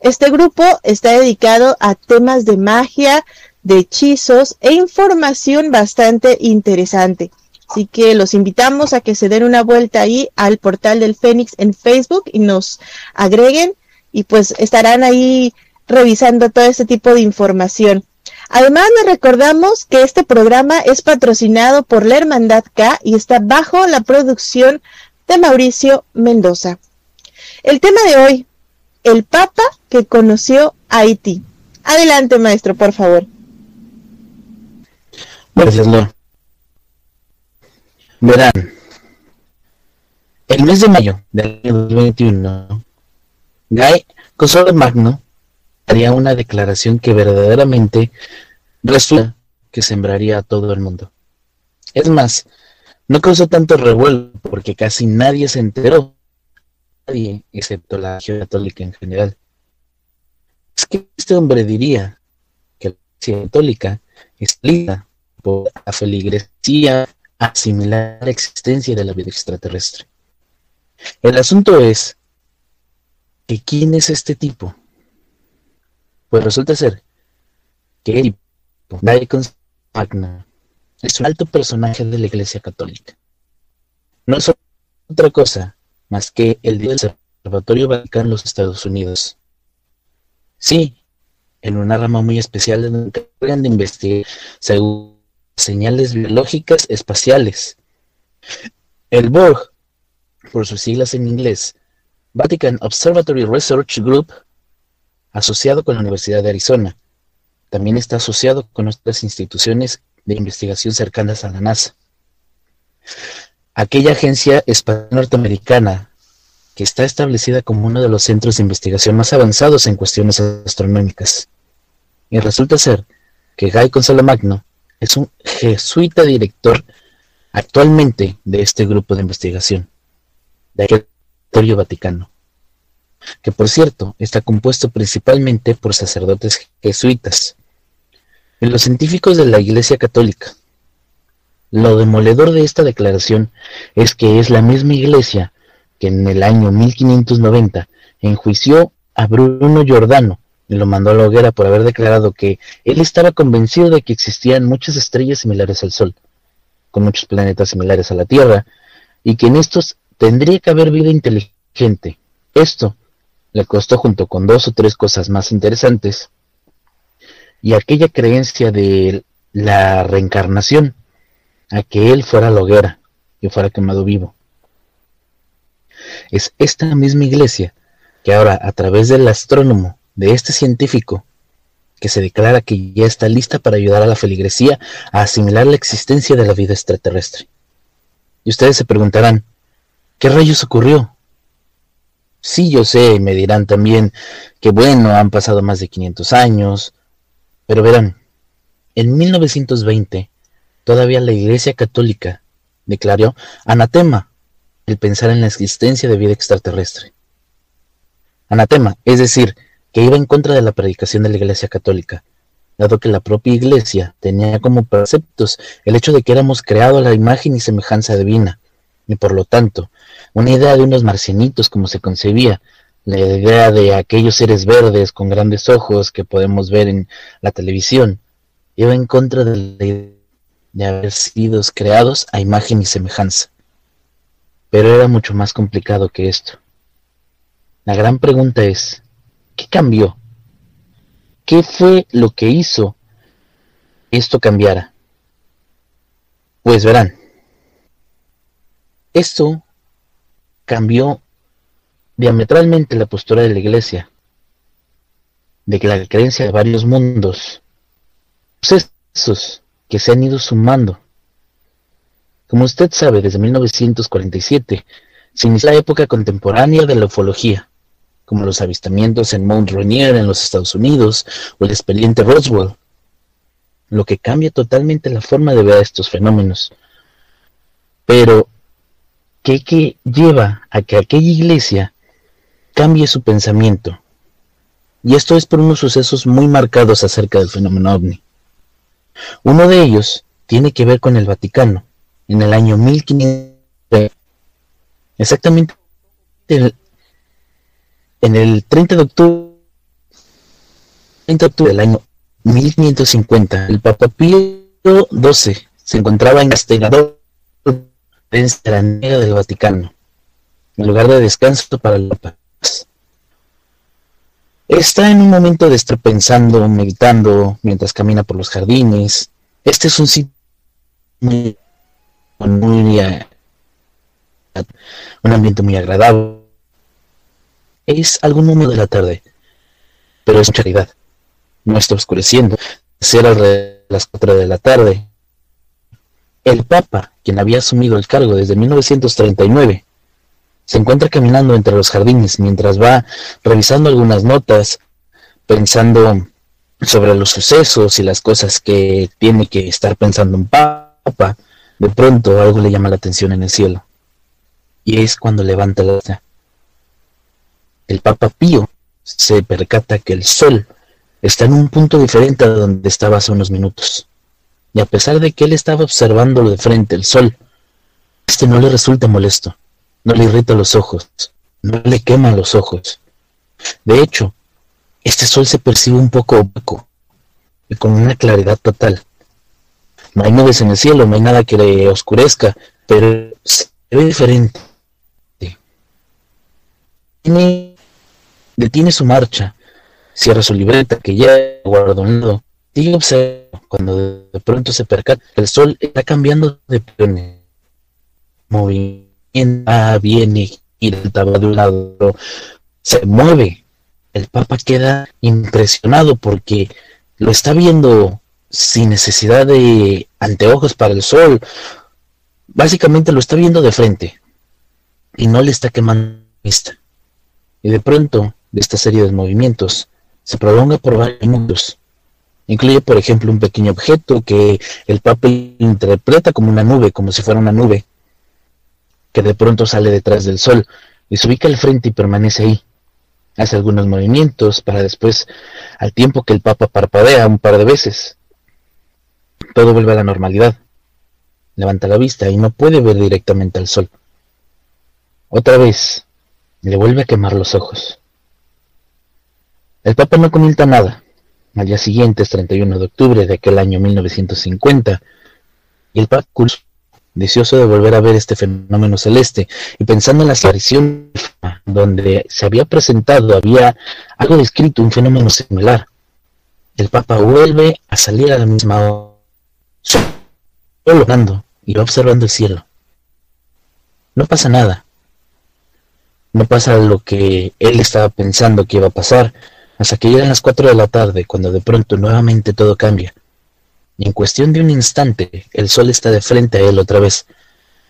Este grupo está dedicado a temas de magia, de hechizos e información bastante interesante. Así que los invitamos a que se den una vuelta ahí al portal del Fénix en Facebook y nos agreguen y pues estarán ahí revisando todo este tipo de información. Además, les recordamos que este programa es patrocinado por la Hermandad K y está bajo la producción de Mauricio Mendoza. El tema de hoy, el Papa que conoció Haití. Adelante, maestro, por favor. Gracias. Verán, el mes de mayo del año 2021, Guy Consuelo Magno haría una declaración que verdaderamente resulta que sembraría a todo el mundo. Es más, no causó tanto revuelo porque casi nadie se enteró, nadie excepto la Iglesia católica en general. Es que este hombre diría que la Iglesia católica es lista por la feligresía asimilar la existencia de la vida extraterrestre. El asunto es que quién es este tipo. Pues resulta ser que el tipo, Magna, es un alto personaje de la Iglesia Católica. No es otra cosa más que el del Observatorio Vaticano en los Estados Unidos. Sí, en una rama muy especial donde de investigar según señales biológicas espaciales. El BORG, por sus siglas en inglés, Vatican Observatory Research Group, asociado con la Universidad de Arizona. También está asociado con otras instituciones de investigación cercanas a la NASA. Aquella agencia espacial norteamericana que está establecida como uno de los centros de investigación más avanzados en cuestiones astronómicas. Y resulta ser que Guy Consuelo Magno es un jesuita director actualmente de este grupo de investigación, de aquel territorio Vaticano, que por cierto está compuesto principalmente por sacerdotes jesuitas. Y los científicos de la Iglesia Católica. Lo demoledor de esta declaración es que es la misma Iglesia que en el año 1590 enjuició a Bruno Giordano y lo mandó a la hoguera por haber declarado que él estaba convencido de que existían muchas estrellas similares al Sol, con muchos planetas similares a la Tierra, y que en estos tendría que haber vida inteligente. Esto le costó junto con dos o tres cosas más interesantes, y aquella creencia de la reencarnación, a que él fuera la hoguera y fuera quemado vivo. Es esta misma iglesia que ahora, a través del astrónomo de este científico que se declara que ya está lista para ayudar a la feligresía a asimilar la existencia de la vida extraterrestre. Y ustedes se preguntarán, ¿qué rayos ocurrió? Sí, yo sé, y me dirán también que bueno, han pasado más de 500 años, pero verán, en 1920 todavía la Iglesia Católica declaró anatema el pensar en la existencia de vida extraterrestre. Anatema, es decir, que iba en contra de la predicación de la Iglesia Católica, dado que la propia Iglesia tenía como preceptos el hecho de que éramos creados a la imagen y semejanza divina, y por lo tanto, una idea de unos marcianitos como se concebía, la idea de aquellos seres verdes con grandes ojos que podemos ver en la televisión, iba en contra de la idea de haber sido creados a imagen y semejanza. Pero era mucho más complicado que esto. La gran pregunta es, ¿Qué cambió? ¿Qué fue lo que hizo esto cambiara? Pues verán, esto cambió diametralmente la postura de la iglesia, de que la creencia de varios mundos, procesos que se han ido sumando. Como usted sabe, desde 1947 se inició la época contemporánea de la ufología, como los avistamientos en Mount Rainier en los Estados Unidos o el expediente Roswell, lo que cambia totalmente la forma de ver estos fenómenos. Pero, ¿qué, qué lleva a que aquella iglesia cambie su pensamiento? Y esto es por unos sucesos muy marcados acerca del fenómeno ovni. Uno de ellos tiene que ver con el Vaticano, en el año 1500, exactamente En el 30 de octubre, 30 de octubre del año 1550, el Papa Pío XII se encontraba en Castellador, en del Vaticano, en lugar de descanso para el Papa. Está en un momento de estar pensando, meditando, mientras camina por los jardines. Este es un sitio muy, muy un ambiente muy agradable. Es algún momento de la tarde, pero es mucha claridad. No está oscureciendo. Será alrededor de las 4 de la tarde. El Papa, quien había asumido el cargo desde 1939, se encuentra caminando entre los jardines mientras va revisando algunas notas, pensando sobre los sucesos y las cosas que tiene que estar pensando un Papa. De pronto algo le llama la atención en el cielo. Y es cuando levanta la vista. El Papa Pío se percata que el sol está en un punto diferente a donde estaba hace unos minutos. Y a pesar de que él estaba observándolo de frente, el sol, este no le resulta molesto no le irrita los ojos, no le quema los ojos. De hecho, este sol se percibe un poco opaco y con una claridad total. No hay nubes en el cielo, no hay nada que le oscurezca, pero se ve diferente. detiene su marcha, cierra su libreta que ya guardó un lado, y observa cuando de pronto se percata el sol está cambiando de movimiento viene y estaba de un lado, se mueve. El Papa queda impresionado porque lo está viendo sin necesidad de anteojos para el sol. Básicamente lo está viendo de frente y no le está quemando vista. Y de pronto, de esta serie de movimientos, se prolonga por varios minutos. Incluye, por ejemplo, un pequeño objeto que el Papa interpreta como una nube, como si fuera una nube, que de pronto sale detrás del sol y se ubica al frente y permanece ahí. Hace algunos movimientos para después, al tiempo que el Papa parpadea un par de veces, todo vuelve a la normalidad. Levanta la vista y no puede ver directamente al sol. Otra vez, le vuelve a quemar los ojos. El Papa no comenta nada. Al día siguiente es 31 de octubre de aquel año 1950 y el Papa deseoso de volver a ver este fenómeno celeste y pensando en la aparición donde se había presentado, había algo descrito, un fenómeno similar. El Papa vuelve a salir a la misma hora, solo y va observando el cielo. No pasa nada. No pasa lo que él estaba pensando que iba a pasar, hasta que llegan las cuatro de la tarde, cuando de pronto nuevamente todo cambia y en cuestión de un instante el sol está de frente a él otra vez,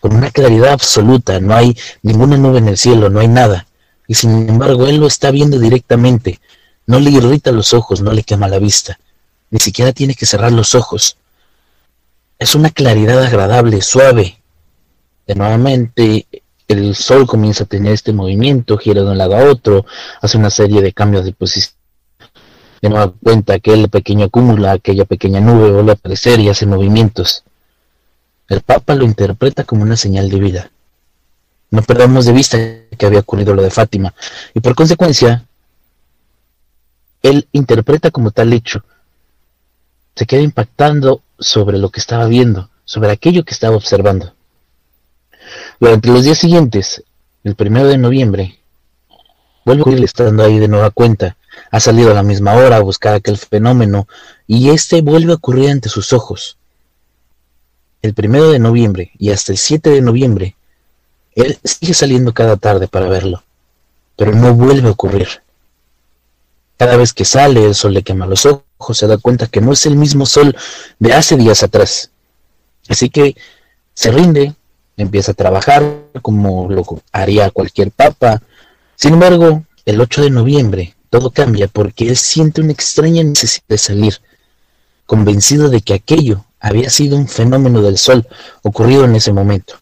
con una claridad absoluta, no hay ninguna nube en el cielo, no hay nada, y sin embargo él lo está viendo directamente, no le irrita los ojos, no le quema la vista, ni siquiera tiene que cerrar los ojos. Es una claridad agradable, suave. De nuevamente el sol comienza a tener este movimiento, gira de un lado a otro, hace una serie de cambios de posición de nueva cuenta aquel pequeño cúmulo, aquella pequeña nube vuelve a aparecer y hace movimientos. El Papa lo interpreta como una señal de vida. No perdamos de vista que había ocurrido lo de Fátima, y por consecuencia, él interpreta como tal hecho. Se queda impactando sobre lo que estaba viendo, sobre aquello que estaba observando. Durante los días siguientes, el primero de noviembre, vuelve a ocurrir estando ahí de nueva cuenta, ha salido a la misma hora a buscar aquel fenómeno y este vuelve a ocurrir ante sus ojos. El primero de noviembre y hasta el 7 de noviembre, él sigue saliendo cada tarde para verlo, pero no vuelve a ocurrir. Cada vez que sale, el sol le quema los ojos, se da cuenta que no es el mismo sol de hace días atrás. Así que se rinde, empieza a trabajar como lo haría cualquier papa. Sin embargo, el 8 de noviembre todo cambia porque él siente una extraña necesidad de salir, convencido de que aquello había sido un fenómeno del sol ocurrido en ese momento.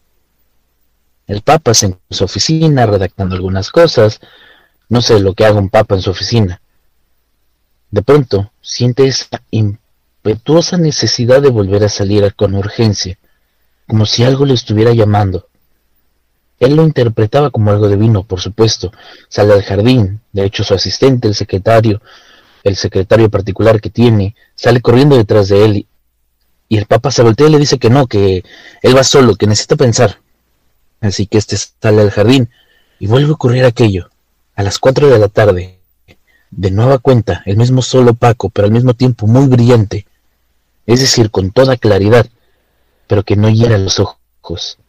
El Papa se en su oficina redactando algunas cosas, no sé lo que haga un Papa en su oficina. De pronto siente esa impetuosa necesidad de volver a salir con urgencia, como si algo le estuviera llamando. Él lo interpretaba como algo divino, por supuesto. Sale al jardín, de hecho su asistente, el secretario, el secretario particular que tiene, sale corriendo detrás de él y el Papa se voltea y le dice que no, que él va solo, que necesita pensar. Así que este sale al jardín y vuelve a ocurrir aquello. A las cuatro de la tarde, de nueva cuenta, el mismo sol opaco, pero al mismo tiempo muy brillante, es decir, con toda claridad, pero que no hiera los ojos.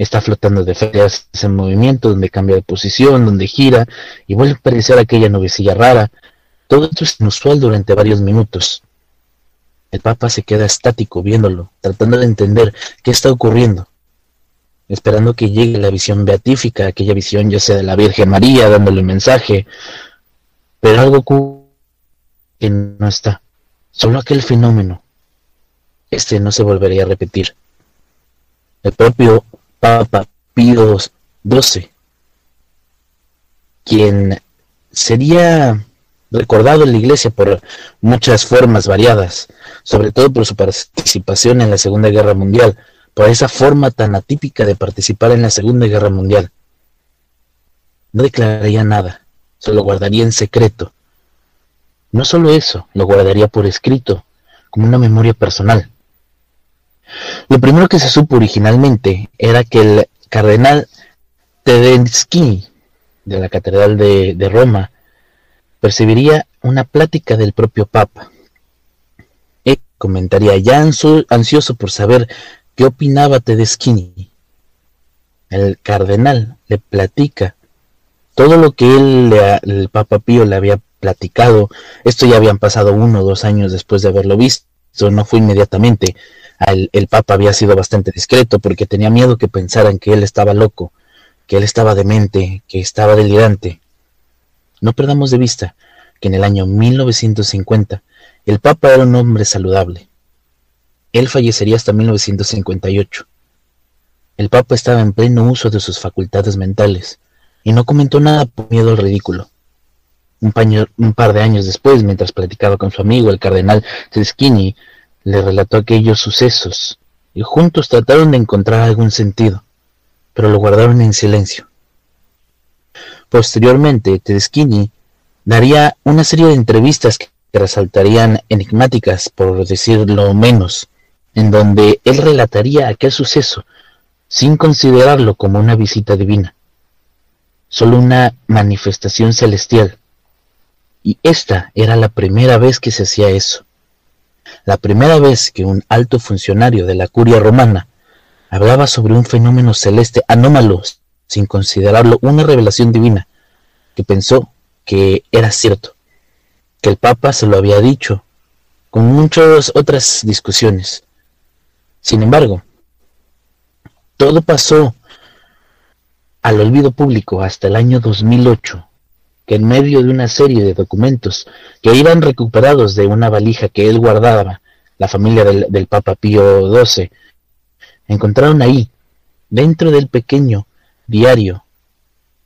Está flotando de frente ese movimiento, donde cambia de posición, donde gira, y vuelve a aparecer aquella nubecilla rara. Todo esto es inusual durante varios minutos. El Papa se queda estático viéndolo, tratando de entender qué está ocurriendo, esperando que llegue la visión beatífica, aquella visión ya sea de la Virgen María dándole un mensaje, pero algo que no está, solo aquel fenómeno. Este no se volvería a repetir. El propio Papa Pío XII, quien sería recordado en la iglesia por muchas formas variadas, sobre todo por su participación en la Segunda Guerra Mundial, por esa forma tan atípica de participar en la Segunda Guerra Mundial. No declararía nada, se lo guardaría en secreto. No solo eso, lo guardaría por escrito, como una memoria personal. Lo primero que se supo originalmente era que el cardenal Tedeschi de la Catedral de, Roma percibiría una plática del propio Papa. E comentaría ya ansioso por saber qué opinaba Tedeschini. El cardenal le platica todo lo que él, el Papa Pío le había platicado. Esto ya habían pasado uno o dos años después de haberlo visto, no fue inmediatamente. El, Papa había sido bastante discreto porque tenía miedo que pensaran que él estaba loco, que él estaba demente, que estaba delirante. No perdamos de vista que en el año 1950 el Papa era un hombre saludable. Él fallecería hasta 1958. El Papa estaba en pleno uso de sus facultades mentales y no comentó nada por miedo al ridículo. Un, un par de años después, mientras platicaba con su amigo el cardenal Teschini, le relató aquellos sucesos y juntos trataron de encontrar algún sentido, pero lo guardaron en silencio. Posteriormente, Tedeschini daría una serie de entrevistas que resaltarían enigmáticas, por decirlo menos, en donde él relataría aquel suceso sin considerarlo como una visita divina, solo una manifestación celestial. Y esta era la primera vez que se hacía eso, la primera vez que un alto funcionario de la curia romana hablaba sobre un fenómeno celeste anómalo sin considerarlo una revelación divina, que pensó que era cierto, que el Papa se lo había dicho, con muchas otras discusiones. Sin embargo, todo pasó al olvido público hasta el año 2008, que en medio de una serie de documentos que iban recuperados de una valija que él guardaba, la familia del, del Papa Pío XII, encontraron ahí, dentro del pequeño diario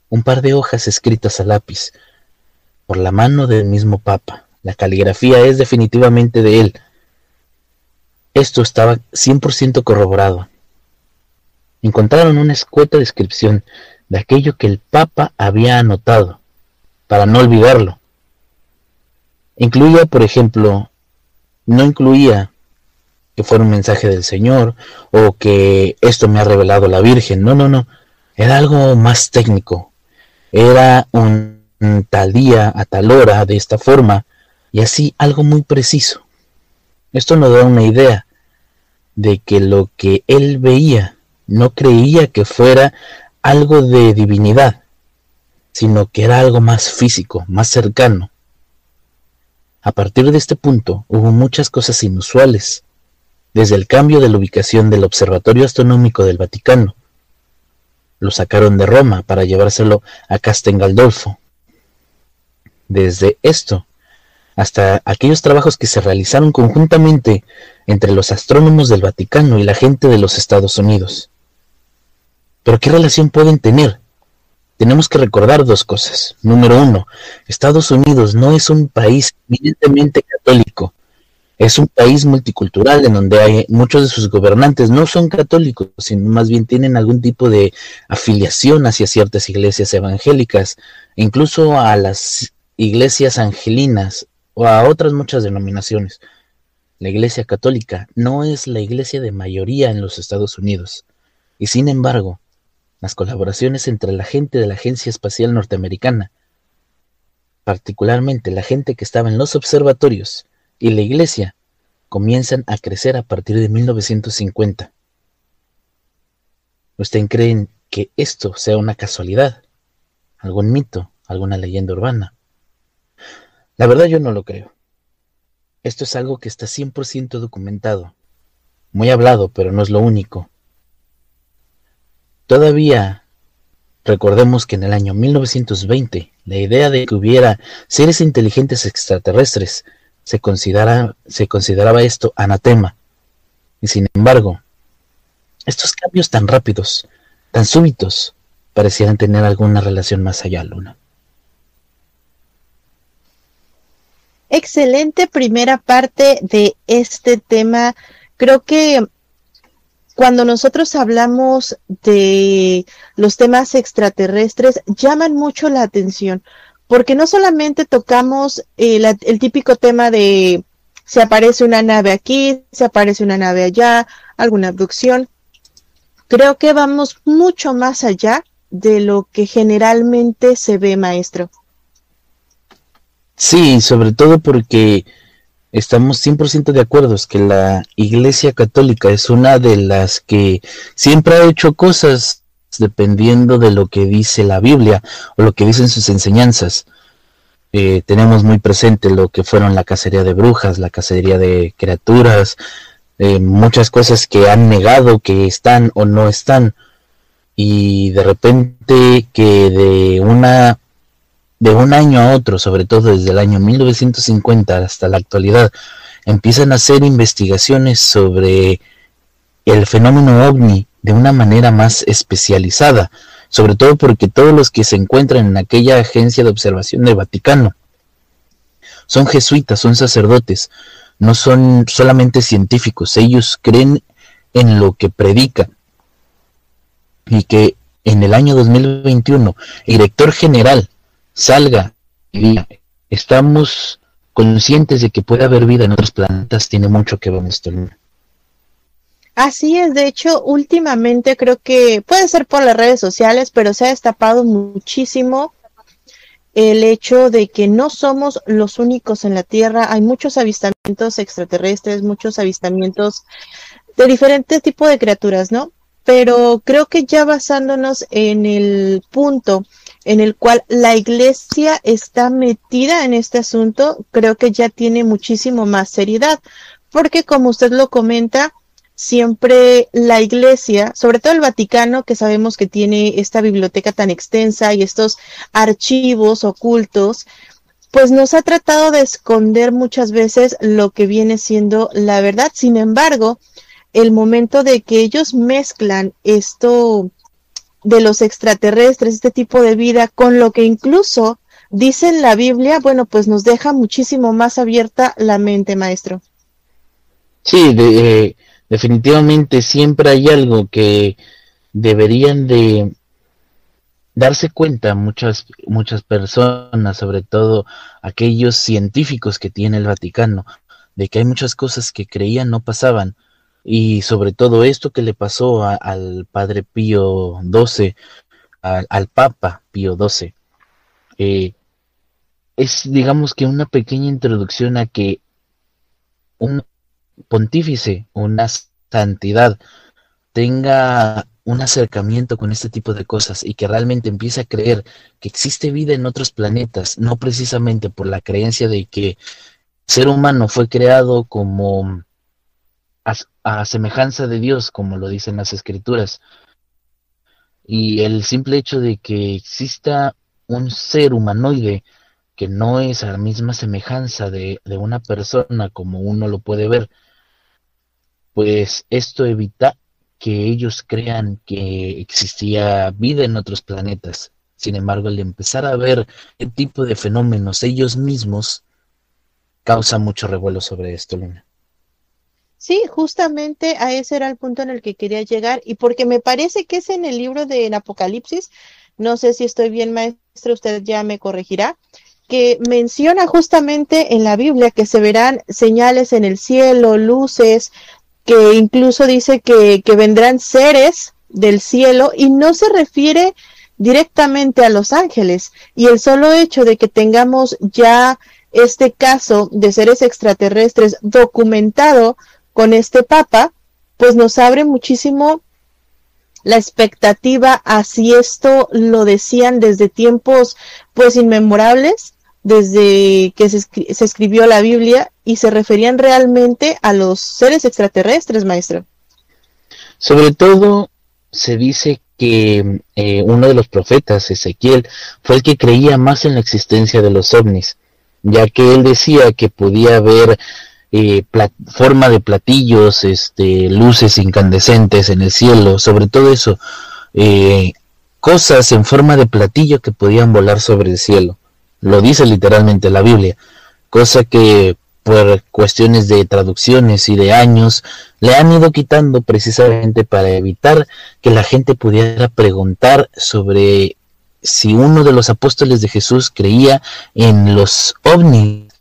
un par de hojas escritas a lápiz por la mano del mismo Papa. La caligrafía es definitivamente de él. Esto estaba 100% corroborado. Encontraron una escueta descripción de aquello que el Papa había anotado, para no olvidarlo. Incluía, por ejemplo, no incluía que fuera un mensaje del Señor o que esto me ha revelado la Virgen. No, no, no. Era algo más técnico. Era un, tal día a tal hora de esta forma y así algo muy preciso. Esto nos da una idea de que lo que él veía no creía que fuera algo de divinidad, sino que era algo más físico, más cercano. A partir de este punto hubo muchas cosas inusuales, desde el cambio de la ubicación del Observatorio Astronómico del Vaticano, lo sacaron de Roma para llevárselo a Castel Gandolfo. Desde esto hasta aquellos trabajos que se realizaron conjuntamente entre los astrónomos del Vaticano y la gente de los Estados Unidos. Pero ¿qué relación pueden tener? Tenemos que recordar dos cosas. Número uno, Estados Unidos no es un país evidentemente católico, es un país multicultural en donde hay muchos de sus gobernantes no son católicos, sino más bien tienen algún tipo de afiliación hacia ciertas iglesias evangélicas, incluso a las iglesias angelinas o a otras muchas denominaciones. La iglesia católica no es la iglesia de mayoría en los Estados Unidos, y sin embargo, las colaboraciones entre la gente de la Agencia Espacial Norteamericana, particularmente la gente que estaba en los observatorios, y la iglesia comienzan a crecer a partir de 1950. ¿Ustedes creen que esto sea una casualidad? ¿Algún mito? ¿Alguna leyenda urbana? La verdad yo no lo creo. Esto es algo que está 100% documentado. Muy hablado, pero no es lo único. Todavía recordemos que en el año 1920 la idea de que hubiera seres inteligentes extraterrestres se, se consideraba esto anatema. Y sin embargo, estos cambios tan rápidos, tan súbitos, parecieran tener alguna relación más allá, Luna. Excelente primera parte de este tema. Creo que cuando nosotros hablamos de los temas extraterrestres, llaman mucho la atención, porque no solamente tocamos el, el típico tema de se aparece una nave aquí, se aparece una nave allá, alguna abducción. Creo que vamos mucho más allá de lo que generalmente se ve, maestro. Sí, sobre todo porque estamos 100% de acuerdo que la Iglesia Católica es una de las que siempre ha hecho cosas dependiendo de lo que dice la Biblia o lo que dicen sus enseñanzas. Eh, tenemos muy presente lo que fueron la cacería de brujas, la cacería de criaturas, eh, muchas cosas que han negado que están o no están. Y de repente que de una de un año a otro, sobre todo desde el año 1950 hasta la actualidad, empiezan a hacer investigaciones sobre el fenómeno ovni de una manera más especializada, sobre todo porque todos los que se encuentran en aquella agencia de observación del Vaticano son jesuitas, son sacerdotes, no son solamente científicos, ellos creen en lo que predican. Y que en el año 2021 el director general salga y estamos conscientes de que puede haber vida en otros planetas, tiene mucho que ver con esto. Así es, de hecho, últimamente creo que puede ser por las redes sociales, pero se ha destapado muchísimo el hecho de que no somos los únicos en la Tierra. Hay muchos avistamientos extraterrestres, muchos avistamientos de diferentes tipos de criaturas, ¿no? Pero creo que ya basándonos en el punto en el cual la iglesia está metida en este asunto, creo que ya tiene muchísimo más seriedad, porque como usted lo comenta, siempre la iglesia, sobre todo el Vaticano, que sabemos que tiene esta biblioteca tan extensa y estos archivos ocultos, pues nos ha tratado de esconder muchas veces lo que viene siendo la verdad. Sin embargo, el momento de que ellos mezclan esto de los extraterrestres, este tipo de vida, con lo que incluso dice en la Biblia, bueno, pues nos deja muchísimo más abierta la mente, maestro. Sí, de, eh, definitivamente siempre hay algo que deberían de darse cuenta muchas muchas personas, sobre todo aquellos científicos que tiene el Vaticano, de que hay muchas cosas que creían no pasaban y sobre todo esto que le pasó al padre Pío XII, al, Papa Pío XII, eh, es digamos que una pequeña introducción a que un pontífice, una santidad, tenga un acercamiento con este tipo de cosas y que realmente empiece a creer que existe vida en otros planetas, no precisamente por la creencia de que ser humano fue creado como a, semejanza de Dios, como lo dicen las escrituras. Y el simple hecho de que exista un ser humanoide que no es a la misma semejanza de, de, una persona como uno lo puede ver, pues esto evita que ellos crean que existía vida en otros planetas. Sin embargo, al empezar a ver el tipo de fenómenos ellos mismos, causa mucho revuelo sobre esto, Luna. Sí, justamente a ese era el punto en el que quería llegar y porque me parece que es en el libro de Apocalipsis, no sé si estoy bien maestro, usted ya me corregirá, que menciona justamente en la Biblia que se verán señales en el cielo, luces, que incluso dice que, que vendrán seres del cielo y no se refiere directamente a los ángeles. Y el solo hecho de que tengamos ya este caso de seres extraterrestres documentado con este Papa, pues nos abre muchísimo la expectativa a si esto lo decían desde tiempos pues inmemorables, desde que se, se, escribió la Biblia y se referían realmente a los seres extraterrestres, maestro. Sobre todo se dice que eh, uno de los profetas, Ezequiel, fue el que creía más en la existencia de los ovnis, ya que él decía que podía ver eh, forma de platillos, este, luces incandescentes en el cielo, sobre todo eso, eh, cosas en forma de platillo que podían volar sobre el cielo. Lo dice literalmente la Biblia, cosa que por cuestiones de traducciones y de años le han ido quitando precisamente para evitar que la gente pudiera preguntar sobre si uno de los apóstoles de Jesús creía en los ovnis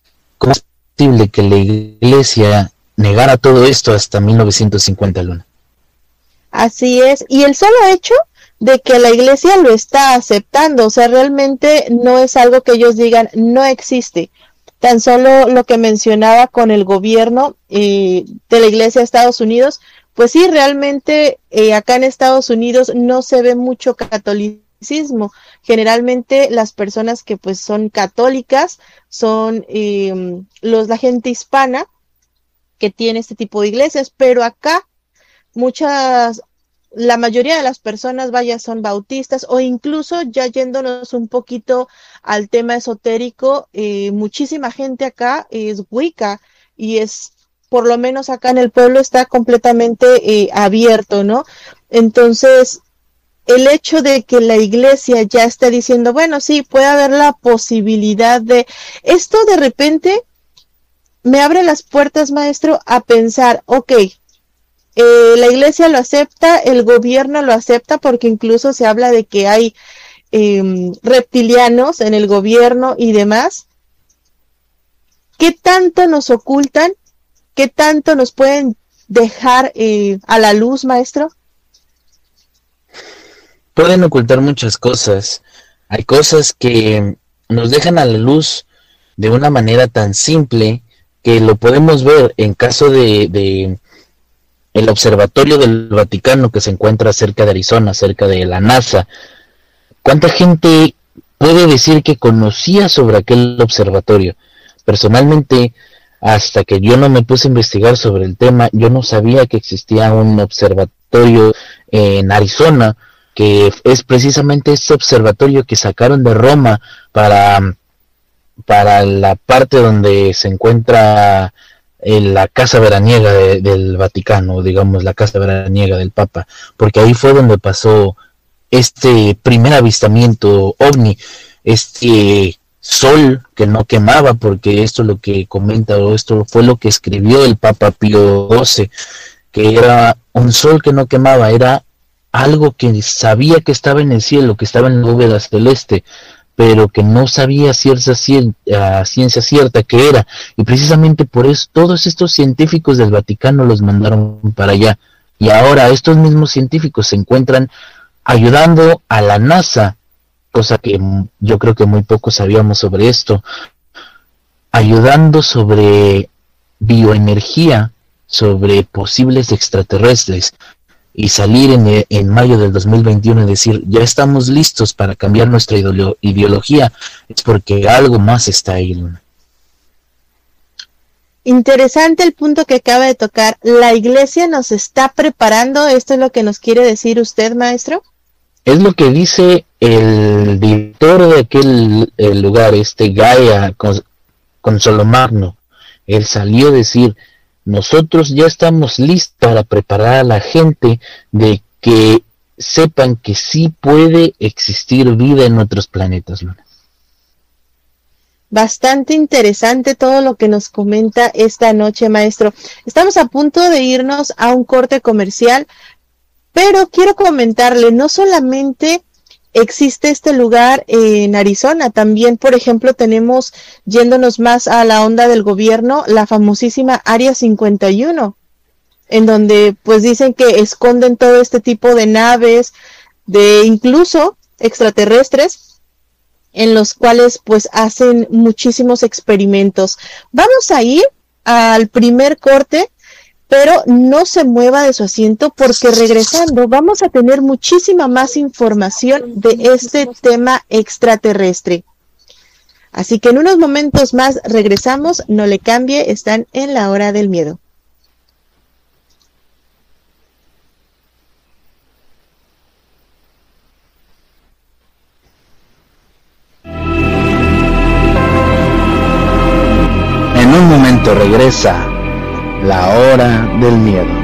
que la iglesia negara todo esto hasta 1950, Luna. Así es, y el solo hecho de que la iglesia lo está aceptando, o sea, realmente no es algo que ellos digan no existe. Tan solo lo que mencionaba con el gobierno eh, de la iglesia de Estados Unidos, pues sí, realmente eh, acá en Estados Unidos no se ve mucho catolicismo. Generalmente las personas que pues son católicas son em, los, la gente hispana que tiene este tipo de iglesias, pero acá muchas, la mayoría de las personas, vaya, son bautistas o incluso ya yéndonos un poquito al tema esotérico, eh, muchísima gente acá es Wicca y es, por lo menos acá en el pueblo está completamente eh, abierto, ¿no? Entonces, el hecho de que la iglesia ya está diciendo, bueno, sí, puede haber la posibilidad de esto de repente me abre las puertas, maestro, a pensar, ok, eh, la iglesia lo acepta, el gobierno lo acepta, porque incluso se habla de que hay em, reptilianos en el gobierno y demás. ¿Qué tanto nos ocultan? ¿Qué tanto nos pueden dejar eh, a la luz, maestro? Pueden ocultar muchas cosas. Hay cosas que nos dejan a la luz de una manera tan simple que lo podemos ver en caso de, el observatorio del Vaticano que se encuentra cerca de Arizona, cerca de la NASA. ¿Cuánta gente puede decir que conocía sobre aquel observatorio? Personalmente, hasta que yo no me puse a investigar sobre el tema, yo no sabía que existía un observatorio en Arizona que es precisamente este observatorio que sacaron de Roma para, para la parte donde se encuentra eh, la casa veraniega del Vaticano, digamos la casa veraniega del Papa, porque ahí fue donde pasó este primer avistamiento ovni, este sol que no quemaba, porque esto es lo que comenta o esto fue lo que escribió el Papa Pío XII, que era un sol que no quemaba, era algo que sabía que estaba en el cielo, que estaba en la bóveda celeste, pero que no sabía cierta, ciencia cierta que era. Y precisamente por eso todos estos científicos del Vaticano los mandaron para allá. Y ahora estos mismos científicos se encuentran ayudando a la NASA, cosa que yo creo que muy poco sabíamos sobre esto, ayudando sobre bioenergía, sobre posibles extraterrestres y salir en, en, mayo del 2021 y decir, ya estamos listos para cambiar nuestra ideología, es porque algo más está ahí, Interesante el punto que acaba de tocar. ¿La iglesia nos está preparando? ¿Esto es lo que nos quiere decir usted, maestro? Es lo que dice el director de aquel lugar, este Gaia con, Solomagno. Él salió a decir, nosotros ya estamos listos para preparar a la gente de que sepan que sí puede existir vida en otros planetas, Luna. bastante interesante todo lo que nos comenta esta noche, maestro. Estamos a punto de irnos a un corte comercial, pero quiero comentarle, no solamente existe este lugar en Arizona, también, por ejemplo, tenemos, yéndonos más a la onda del gobierno, la famosísima Área 51, en donde pues dicen que esconden todo este tipo de naves, de incluso extraterrestres, en los cuales pues hacen muchísimos experimentos. Vamos a ir al primer corte, pero no se mueva de su asiento porque regresando vamos a tener muchísima más información de este tema extraterrestre. Así que en unos momentos más regresamos, no le cambie, están en la hora del miedo. un momento regresa la hora del miedo.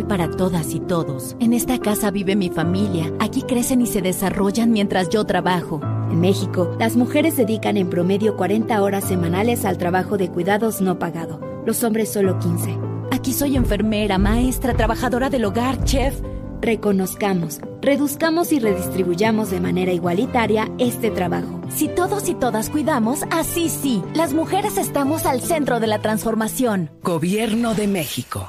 para todas y todos. En esta casa vive mi familia. Aquí crecen y se desarrollan mientras yo trabajo. En México, las mujeres dedican en promedio 40 horas semanales al trabajo de cuidados no pagado. Los hombres solo 15. Aquí soy enfermera, maestra, trabajadora del hogar, chef reconozcamos, reduzcamos y redistribuyamos de manera igualitaria este trabajo. Si todos y todas cuidamos, así sí, las mujeres estamos al centro de la transformación. Gobierno de México.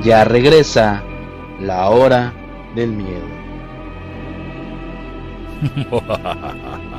Ya regresa la hora del miedo.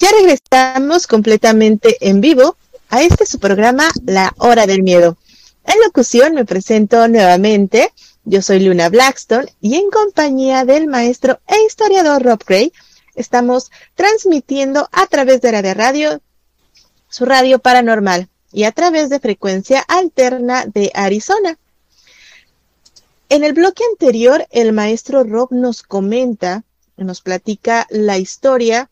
Ya regresamos completamente en vivo a este su programa La Hora del Miedo. En locución me presento nuevamente. Yo soy Luna Blackstone y en compañía del maestro e historiador Rob Gray estamos transmitiendo a través de la radio, su radio paranormal y a través de frecuencia alterna de Arizona. En el bloque anterior, el maestro Rob nos comenta, nos platica la historia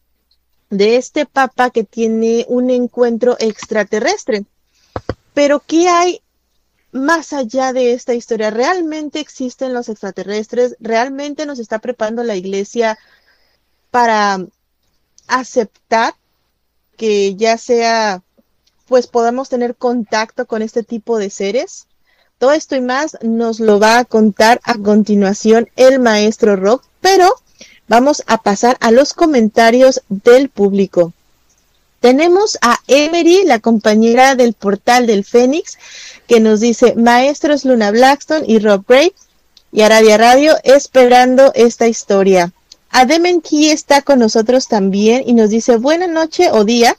de este papa que tiene un encuentro extraterrestre. Pero ¿qué hay más allá de esta historia? ¿Realmente existen los extraterrestres? ¿Realmente nos está preparando la iglesia para aceptar que ya sea, pues podamos tener contacto con este tipo de seres? Todo esto y más nos lo va a contar a continuación el maestro Rock, pero vamos a pasar a los comentarios del público. Tenemos a Emery, la compañera del portal del Fénix, que nos dice, maestros Luna Blackstone y Rob Gray y Aradia Radio esperando esta historia. Ademen Key está con nosotros también y nos dice buena noche o día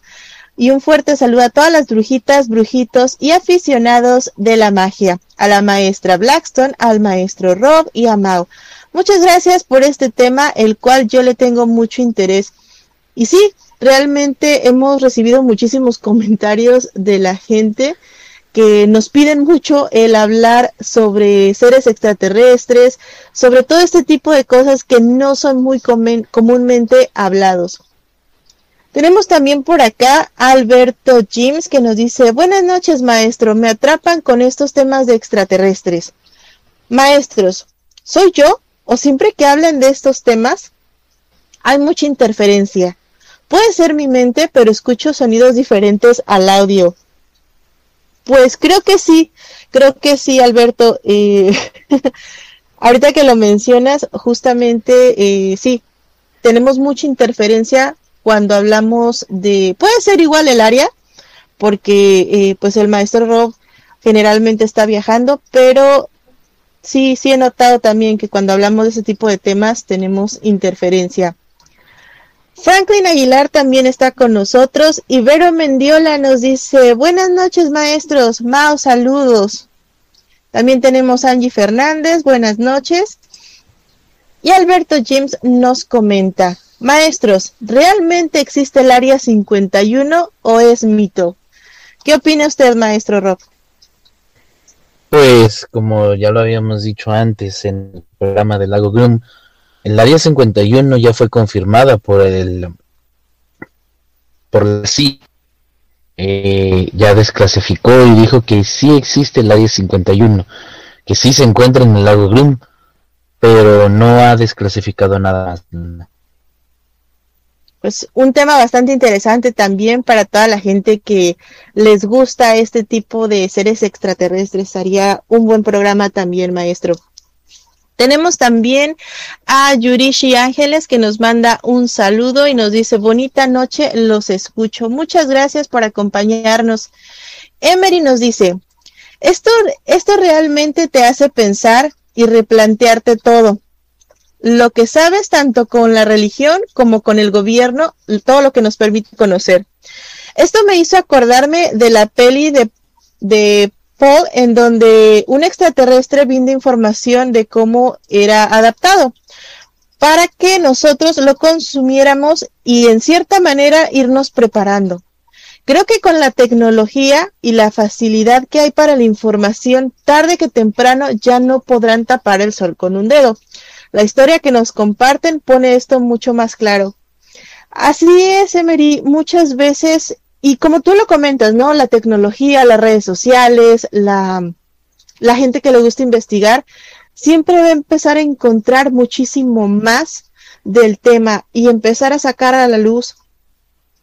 y un fuerte saludo a todas las brujitas, brujitos y aficionados de la magia, a la maestra Blackstone, al maestro Rob y a Mau. Muchas gracias por este tema, el cual yo le tengo mucho interés. Y sí, realmente hemos recibido muchísimos comentarios de la gente que nos piden mucho el hablar sobre seres extraterrestres, sobre todo este tipo de cosas que no son muy comúnmente hablados. Tenemos también por acá Alberto James que nos dice, buenas noches maestro, me atrapan con estos temas de extraterrestres. Maestros, ¿soy yo o siempre que hablan de estos temas hay mucha interferencia? Puede ser mi mente, pero escucho sonidos diferentes al audio. Pues creo que sí, creo que sí, Alberto. Eh, ahorita que lo mencionas, justamente eh, sí, tenemos mucha interferencia cuando hablamos de, puede ser igual el área, porque eh, pues el maestro Rob generalmente está viajando, pero sí, sí he notado también que cuando hablamos de ese tipo de temas tenemos interferencia. Franklin Aguilar también está con nosotros y Vero Mendiola nos dice, buenas noches maestros, Mao, saludos. También tenemos Angie Fernández, buenas noches. Y Alberto James nos comenta, Maestros, ¿realmente existe el área 51 o es mito? ¿Qué opina usted, maestro Rob? Pues, como ya lo habíamos dicho antes en el programa del Lago Groom, el área 51 ya fue confirmada por el por la. Eh, ya desclasificó y dijo que sí existe el área 51, que sí se encuentra en el Lago Groom, pero no ha desclasificado nada más pues un tema bastante interesante también para toda la gente que les gusta este tipo de seres extraterrestres. Haría un buen programa también, maestro. Tenemos también a Yurishi Ángeles que nos manda un saludo y nos dice bonita noche, los escucho. Muchas gracias por acompañarnos. Emery nos dice, esto, esto realmente te hace pensar y replantearte todo lo que sabes tanto con la religión como con el gobierno, todo lo que nos permite conocer. Esto me hizo acordarme de la peli de, de En donde un extraterrestre brinda información de cómo era adaptado para que nosotros lo consumiéramos y en cierta manera irnos preparando. Creo que con la tecnología y la facilidad que hay para la información, tarde que temprano ya no podrán tapar el sol con un dedo. La historia que nos comparten pone esto mucho más claro. Así es, Emery, muchas veces, y como tú lo comentas, ¿no? La tecnología, las redes sociales, la, la gente que le gusta investigar, siempre va a empezar a encontrar muchísimo más del tema y empezar a sacar a la luz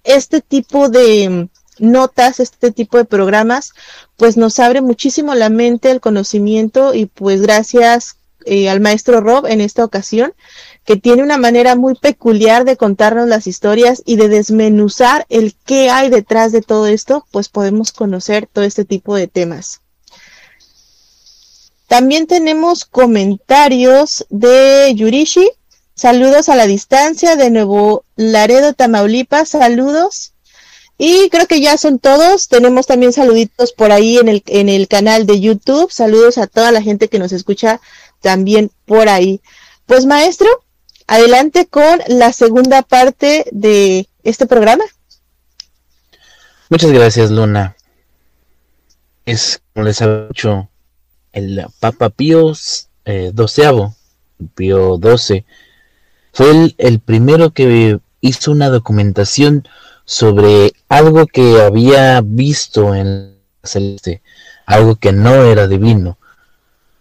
este tipo de notas, este tipo de programas, pues nos abre muchísimo la mente, el conocimiento y pues gracias eh, al maestro Rob en esta ocasión, que tiene una manera muy peculiar de contarnos las historias y de desmenuzar el qué hay detrás de todo esto, pues podemos conocer todo este tipo de temas. También tenemos comentarios de Yurishi. Saludos a la distancia de Nuevo Laredo, Tamaulipas. Saludos. Y creo que ya son todos. Tenemos también saluditos por ahí en el, en el canal de YouTube. Saludos a toda la gente que nos escucha también por ahí. Pues maestro, adelante con la segunda parte de este programa. Muchas gracias, Luna. Es, como les había dicho, el Papa Pío eh, Pío XII, fue el, el primero que hizo una documentación sobre algo que había visto en la celeste, algo que no era divino,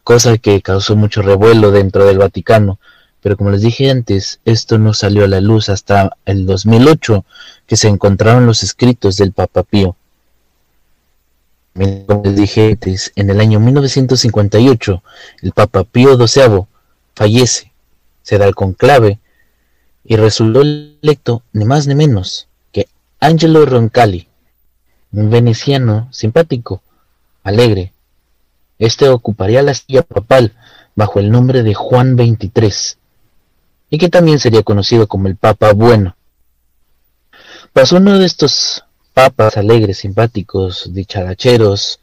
cosa que causó mucho revuelo dentro del Vaticano. Pero como les dije antes, esto no salió a la luz hasta el 2008, que se encontraron los escritos del Papa Pío. Como les dije antes, en el año 1958, el Papa Pío XII fallece, se da el conclave y resultó electo ni más ni menos que Angelo Roncalli, un veneciano simpático, alegre, este ocuparía la silla papal bajo el nombre de Juan XXIII, y que también sería conocido como el Papa Bueno. Pasó uno de estos papas alegres, simpáticos, dicharacheros,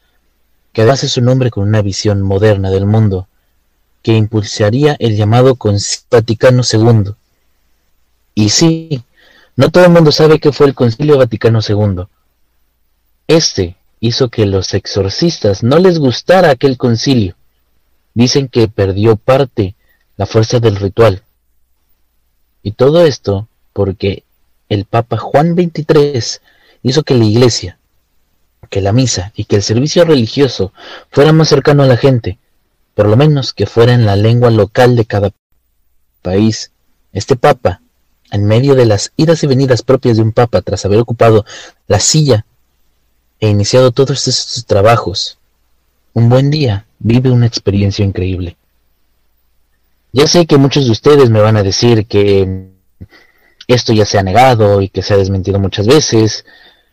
que hace su nombre con una visión moderna del mundo, que impulsaría el llamado Concilio Vaticano II. Y sí, no todo el mundo sabe qué fue el Concilio Vaticano II. Este hizo que los exorcistas no les gustara aquel concilio. Dicen que perdió parte la fuerza del ritual. Y todo esto porque el Papa Juan XXIII hizo que la iglesia, que la misa y que el servicio religioso fuera más cercano a la gente, por lo menos que fuera en la lengua local de cada país. Este Papa, en medio de las idas y venidas propias de un Papa tras haber ocupado la silla e iniciado todos estos trabajos, un buen día vive una experiencia increíble. Ya sé que muchos de ustedes me van a decir que esto ya se ha negado y que se ha desmentido muchas veces,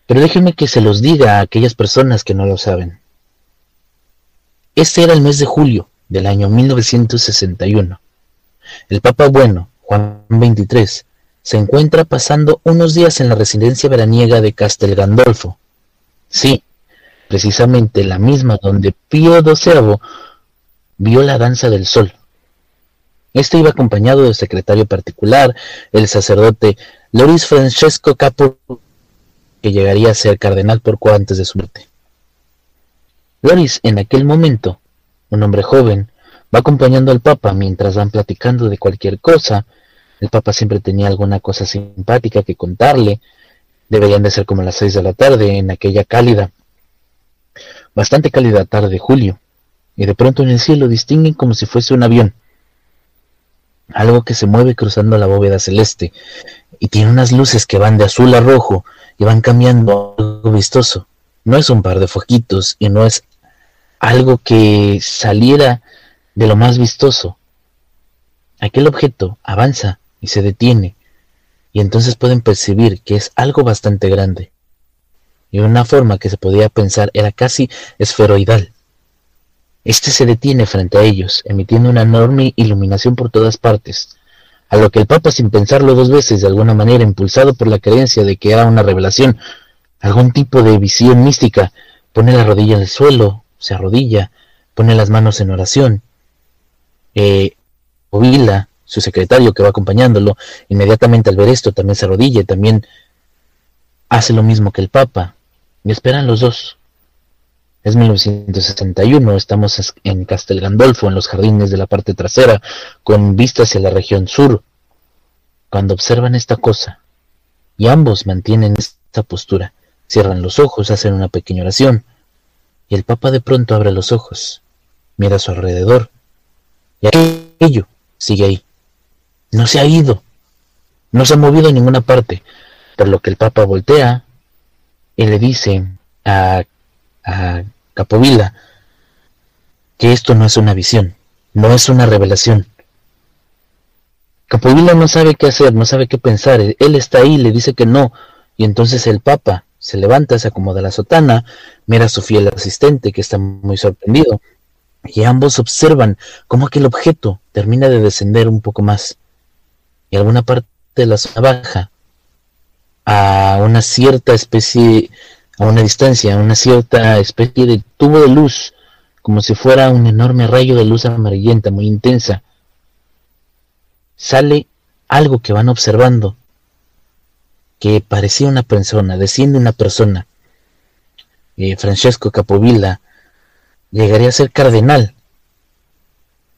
pero déjenme que se los diga a aquellas personas que no lo saben. Este era el mes de julio del año 1961. El Papa Bueno, Juan XXIII, se encuentra pasando unos días en la residencia veraniega de Castel Gandolfo. Sí, precisamente la misma donde Pío XII vio la danza del sol. Este iba acompañado del secretario particular, el sacerdote Loris Francesco Capo, que llegaría a ser cardenal poco antes de su muerte. Loris, en aquel momento, un hombre joven, va acompañando al Papa mientras van platicando de cualquier cosa. El Papa siempre tenía alguna cosa simpática que contarle. Deberían de ser como las seis de la tarde, en aquella cálida, bastante cálida tarde de julio, y de pronto en el cielo distinguen como si fuese un avión. Algo que se mueve cruzando la bóveda celeste, y tiene unas luces que van de azul a rojo y van cambiando algo vistoso. No es un par de foquitos y no es algo que saliera de lo más vistoso. Aquel objeto avanza y se detiene, y entonces pueden percibir que es algo bastante grande y una forma que se podía pensar era casi esferoidal. Este se detiene frente a ellos, emitiendo una enorme iluminación por todas partes, a lo que el Papa, sin pensarlo dos veces, de alguna manera impulsado por la creencia de que era una revelación, algún tipo de visión mística, pone la rodilla en el suelo, se arrodilla, pone las manos en oración. Eh, Ovila, su secretario que va acompañándolo, inmediatamente al ver esto también se arrodilla y también hace lo mismo que el Papa, y esperan los dos. Es 1961, estamos en Castel Gandolfo, en los jardines de la parte trasera, con vista hacia la región sur, cuando observan esta cosa, y ambos mantienen esta postura, cierran los ojos, hacen una pequeña oración, y el Papa de pronto abre los ojos, mira a su alrededor, y aquello sigue ahí. No se ha ido, no se ha movido en ninguna parte, por lo que el Papa voltea, y le dice a, a Capovilla que esto no es una visión, no es una revelación. Capovilla no sabe qué hacer, no sabe qué pensar, él está ahí, le dice que no, y entonces el Papa se levanta, se acomoda la sotana, mira a su fiel asistente que está muy sorprendido, y ambos observan cómo aquel objeto termina de descender un poco más, y alguna parte de la zona baja a una cierta especie, a una distancia, una cierta especie de tubo de luz, como si fuera un enorme rayo de luz amarillenta muy intensa. Sale algo que van observando, que parecía una persona, desciende una persona. Eh, Francesco Capovilla llegaría a ser cardenal,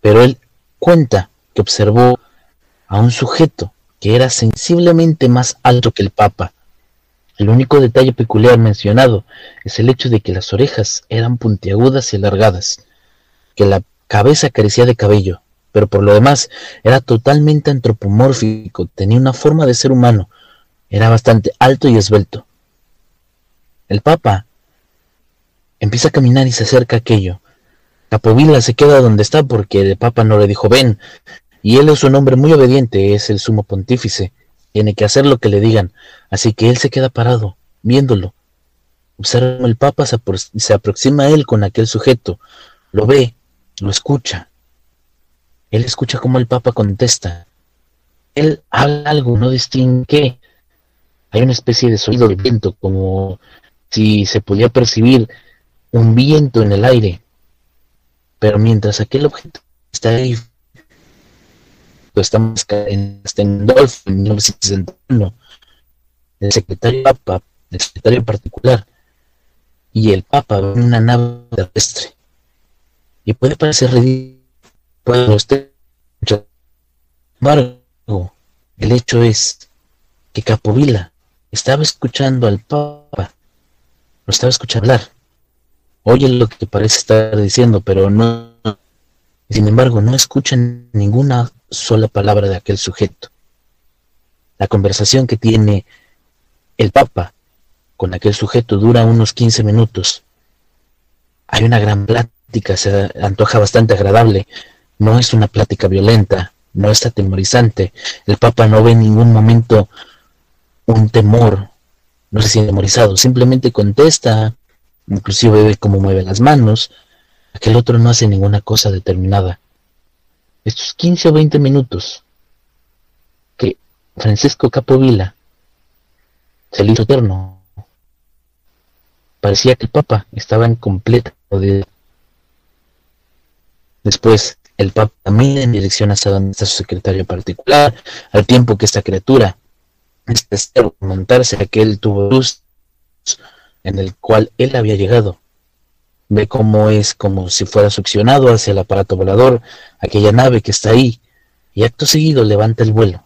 pero él cuenta que observó a un sujeto que era sensiblemente más alto que el Papa. El único detalle peculiar mencionado es el hecho de que las orejas eran puntiagudas y alargadas, que la cabeza carecía de cabello, pero por lo demás era totalmente antropomórfico, tenía una forma de ser humano, era bastante alto y esbelto. El Papa empieza a caminar y se acerca a aquello. Capovilla se queda donde está porque el Papa no le dijo ven, y él es un hombre muy obediente, es el sumo pontífice, tiene que hacer lo que le digan, así que él se queda parado, viéndolo. Observa el Papa, se, aproxima a él con aquel sujeto, lo ve, lo escucha. Él escucha cómo el Papa contesta. Él habla algo, no distingue. Hay una especie de sonido de viento, como si se podía percibir un viento en el aire. Pero mientras aquel objeto está ahí estamos en Stendolf en 1961, el secretario Papa, el secretario particular, y el Papa en una nave terrestre. Y puede parecer ridículo, puede usted. Sin embargo, el hecho es que Capovila estaba escuchando al Papa, lo estaba escuchando hablar. Oye lo que parece estar diciendo, pero no, sin embargo, no escuchan ninguna sola palabra de aquel sujeto. La conversación que tiene el Papa con aquel sujeto dura unos 15 minutos. Hay una gran plática, se antoja bastante agradable. No es una plática violenta, no es atemorizante. El Papa no ve en ningún momento un temor, no se siente atemorizado, simplemente contesta, inclusive ve cómo mueve las manos. Aquel otro no hace ninguna cosa determinada. Estos 15 o 20 minutos que Francisco Capovilla se le hizo eterno. Parecía que el Papa estaba en completa poder. Después, el Papa mira en dirección hacia donde está su secretario particular, al tiempo que esta criatura, este montarse aquel tubo luz en el cual él había llegado. Ve cómo es como si fuera succionado hacia el aparato volador, aquella nave que está ahí, y acto seguido levanta el vuelo.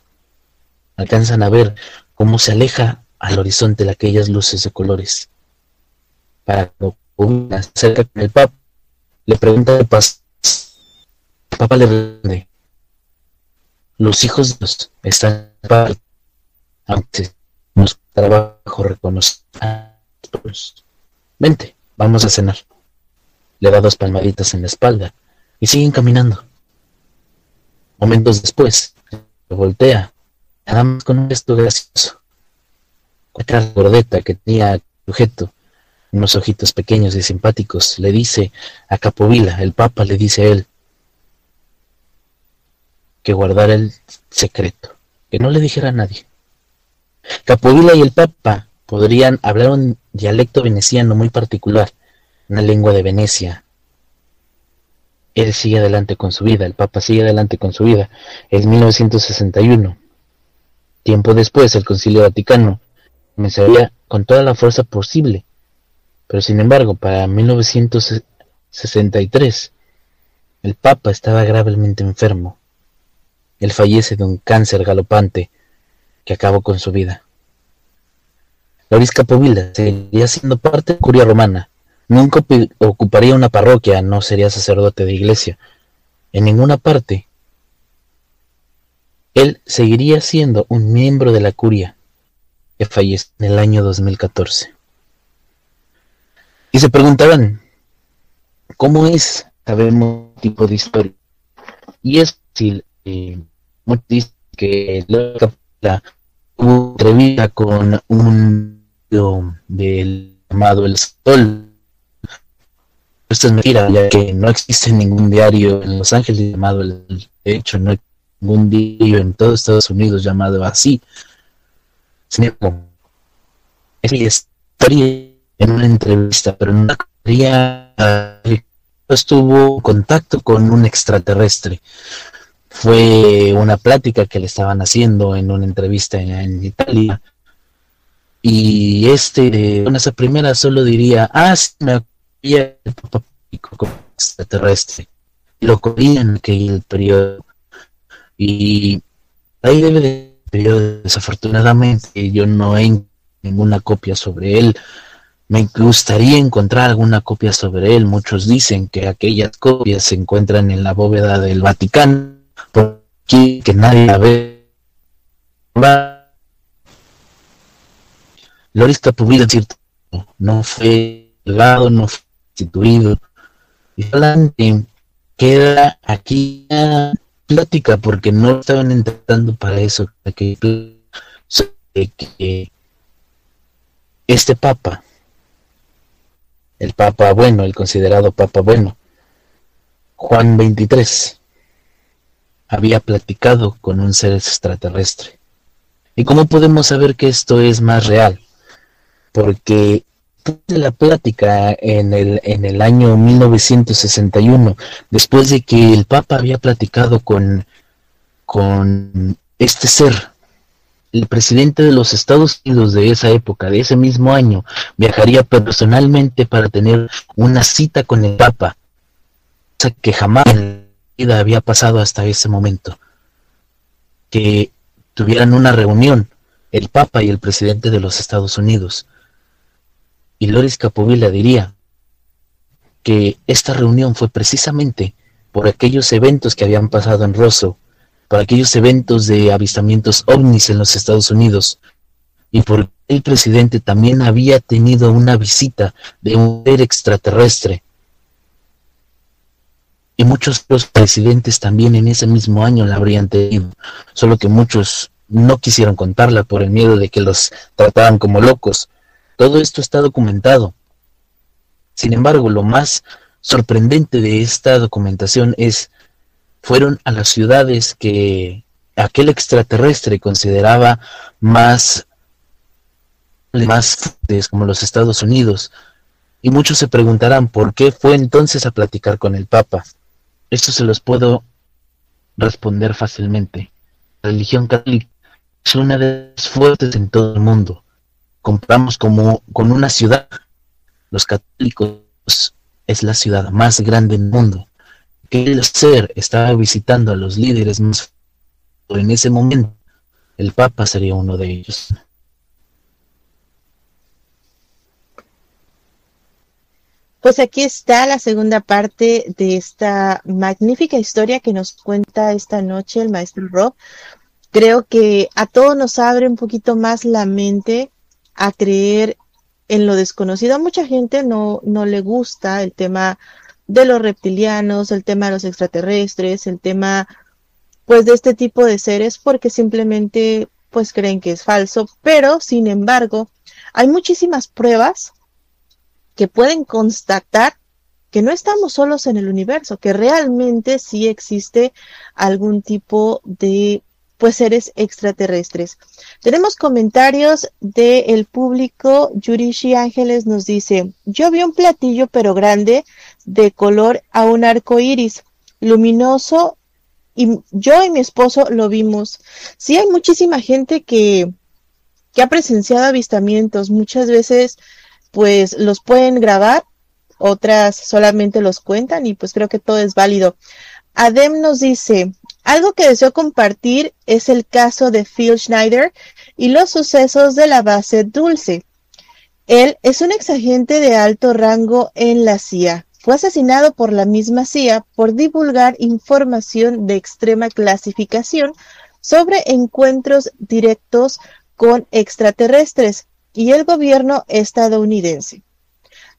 Alcanzan a ver cómo se aleja al horizonte de aquellas luces de colores. Para que cerca con el Papa, le pregunta de paz Papa le responde, los hijos de Dios están para aunque nos trabajo reconocer Vente, vamos a cenar. Le da dos palmaditas en la espalda y siguen caminando. Momentos después, voltea, nada más con un gesto gracioso. La gordeta que tenía sujeto, unos ojitos pequeños y simpáticos, le dice a Capovila, el Papa le dice a él, que guardara el secreto, que no le dijera a nadie. Capovilla y el Papa podrían hablar un dialecto veneciano muy particular, una lengua de Venecia. Él sigue adelante con su vida, el Papa sigue adelante con su vida. Es 1961. Tiempo después, el Concilio Vaticano comenzaría con toda la fuerza posible. Pero sin embargo, para 1963, el Papa estaba gravemente enfermo él fallece de un cáncer galopante que acabó con su vida. Loris Capovilla seguiría siendo parte de la curia romana. Nunca ocuparía una parroquia, no sería sacerdote de iglesia. En ninguna parte. Él seguiría siendo un miembro de la curia que fallece en el año 2014. Y se preguntarán, ¿cómo es? Sabemos tipo de historia. Y es fácil eh, que la hubo entrevista con un del llamado El Sol. Esto es mentira, ya que no existe ningún diario en Los Ángeles llamado El hecho, no hay ningún diario en todo Estados Unidos llamado así. Sin embargo, es historia en una entrevista, pero no quería estuvo en contacto con un extraterrestre fue una plática que le estaban haciendo en una entrevista en, Italia. Y este, en esa primera solo diría, ah, sí, me acordé el como extraterrestre. Lo corría en aquel periodo. Y ahí debe de periodo, desafortunadamente, yo no he ninguna copia sobre él. Me gustaría encontrar alguna copia sobre él. Muchos dicen que aquellas copias se encuentran en la bóveda del Vaticano porque que nadie la ve. Loris Capovilla, cierto, no fue llegado, no fue Y solamente queda aquí plática porque no estaban intentando para eso, que, que este papa, el papa bueno, el considerado papa bueno, Juan 23, había platicado con un ser extraterrestre. ¿Y cómo podemos saber que esto es más real? Porque de la plática en el, en el año 1961, después de que el Papa había platicado con, con este ser, el presidente de los Estados Unidos de esa época, de ese mismo año, viajaría personalmente para tener una cita con el Papa, cosa que jamás vida había pasado hasta ese momento. Que tuvieran una reunión el Papa y el presidente de los Estados Unidos. Y Loris Capovilla diría que esta reunión fue precisamente por aquellos eventos que habían pasado en Rosso, por aquellos eventos de avistamientos ovnis en los Estados Unidos, y por el presidente también había tenido una visita de un ser extraterrestre. Y muchos otros presidentes también en ese mismo año la habrían tenido, solo que muchos no quisieron contarla por el miedo de que los trataran como locos. Todo esto está documentado. Sin embargo, lo más sorprendente de esta documentación es, fueron a las ciudades que aquel extraterrestre consideraba más, más fuertes, como los Estados Unidos, y muchos se preguntarán por qué fue entonces a platicar con el Papa. Esto se los puedo responder fácilmente. La religión católica es una de las fuertes en todo el mundo. Compramos como con una ciudad. Los católicos es la ciudad más grande del mundo. El ser estaba visitando a los líderes más en ese momento, el Papa sería uno de ellos. Pues aquí está la segunda parte de esta magnífica historia que nos cuenta esta noche el maestro Rob. Creo que a todos nos abre un poquito más la mente a creer en lo desconocido. A mucha gente no, no le gusta el tema de los reptilianos, el tema de los extraterrestres, el tema pues de este tipo de seres porque simplemente pues creen que es falso, pero sin embargo hay muchísimas pruebas que pueden constatar que no estamos solos en el universo, que realmente sí existe algún tipo de pues seres extraterrestres. Tenemos comentarios del público. Yurishi Ángeles nos dice, yo vi un platillo pero grande de color a un arco iris, luminoso, y yo y mi esposo lo vimos. Sí hay muchísima gente que, que ha presenciado avistamientos, muchas veces pues los pueden grabar, otras solamente los cuentan y pues creo que todo es válido. Adem nos dice, algo que deseo compartir es el caso de Phil Schneider y los sucesos de la base Dulce. Él es un exagente de alto rango en la CIA. Fue asesinado por la misma CIA por divulgar información de extrema clasificación sobre encuentros directos con extraterrestres y el gobierno estadounidense.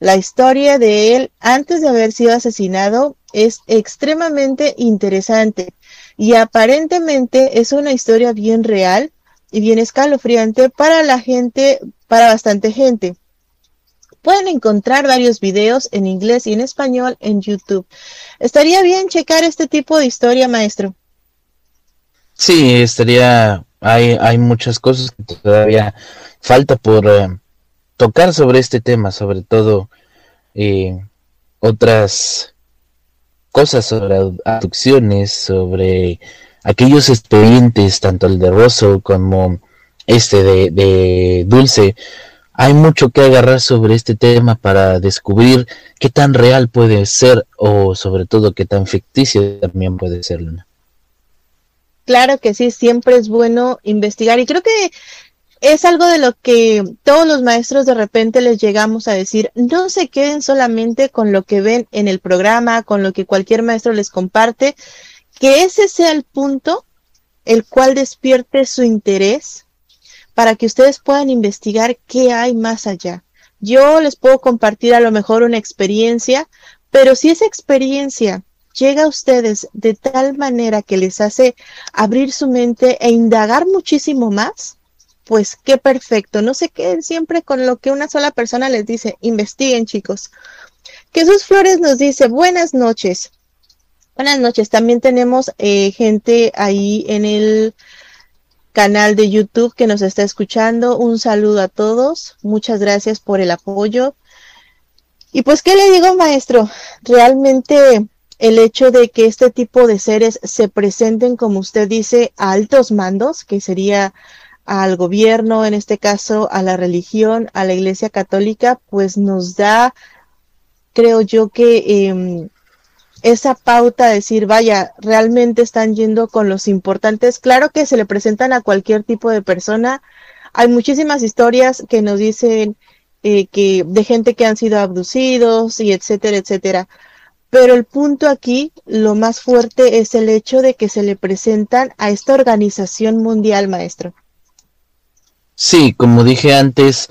La historia de él antes de haber sido asesinado es extremadamente interesante y aparentemente es una historia bien real y bien escalofriante para la gente, para bastante gente. Pueden encontrar varios videos en inglés y en español en YouTube. Estaría bien checar este tipo de historia, maestro. Sí, estaría. Hay, hay muchas cosas que todavía falta por eh, tocar sobre este tema, sobre todo eh, otras cosas sobre abducciones, sobre aquellos expedientes, tanto el de Rosso como este de, de Dulce. Hay mucho que agarrar sobre este tema para descubrir qué tan real puede ser o sobre todo qué tan ficticio también puede ser. Claro que sí, siempre es bueno investigar y creo que es algo de lo que todos los maestros de repente les llegamos a decir, no se queden solamente con lo que ven en el programa, con lo que cualquier maestro les comparte, que ese sea el punto el cual despierte su interés para que ustedes puedan investigar qué hay más allá. Yo les puedo compartir a lo mejor una experiencia, pero si esa experiencia llega a ustedes de tal manera que les hace abrir su mente e indagar muchísimo más, pues qué perfecto. No se queden siempre con lo que una sola persona les dice. Investiguen, chicos. Jesús Flores nos dice, buenas noches. Buenas noches. También tenemos eh, gente ahí en el canal de YouTube que nos está escuchando. Un saludo a todos. Muchas gracias por el apoyo. Y pues, ¿qué le digo, maestro? Realmente el hecho de que este tipo de seres se presenten, como usted dice, a altos mandos, que sería al gobierno, en este caso a la religión, a la Iglesia Católica, pues nos da, creo yo que em, esa pauta de decir, vaya, realmente están yendo con los importantes. Claro que se le presentan a cualquier tipo de persona, hay muchísimas historias que nos dicen eh, que de gente que han sido abducidos y etcétera, etcétera. Pero el punto aquí, lo más fuerte es el hecho de que se le presentan a esta organización mundial, maestro. Sí, como dije antes,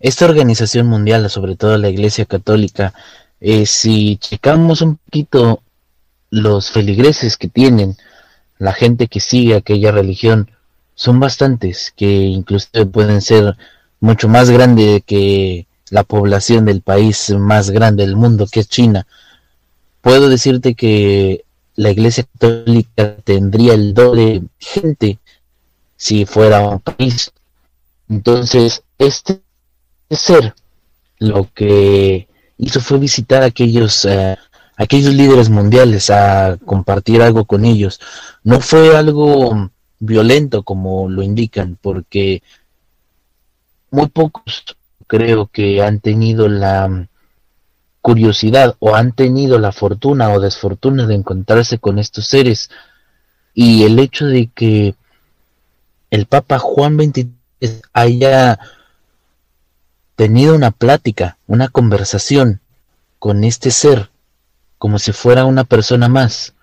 esta organización mundial, sobre todo la Iglesia Católica, eh, si checamos un poquito los feligreses que tienen, la gente que sigue aquella religión, son bastantes, que incluso pueden ser mucho más grande que la población del país más grande del mundo, que es China. Puedo decirte que la Iglesia Católica tendría el doble gente si fuera un país. Entonces, este ser lo que hizo fue visitar a aquellos, eh, aquellos líderes mundiales, a compartir algo con ellos. No fue algo violento como lo indican, porque muy pocos creo que han tenido la curiosidad o han tenido la fortuna o desfortuna de encontrarse con estos seres y el hecho de que el Papa Juan XXIII haya tenido una plática, una conversación con este ser, como si fuera una persona más,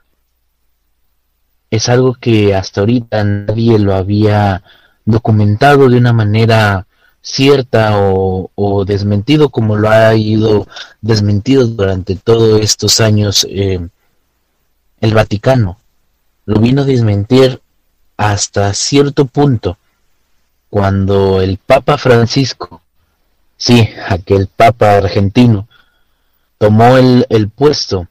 es algo que hasta ahorita nadie lo había documentado de una manera cierta o, desmentido como lo ha ido desmentido durante todos estos años eh, el Vaticano. Lo vino a desmentir hasta cierto punto cuando el Papa Francisco Sí, aquel papa argentino tomó el, puesto.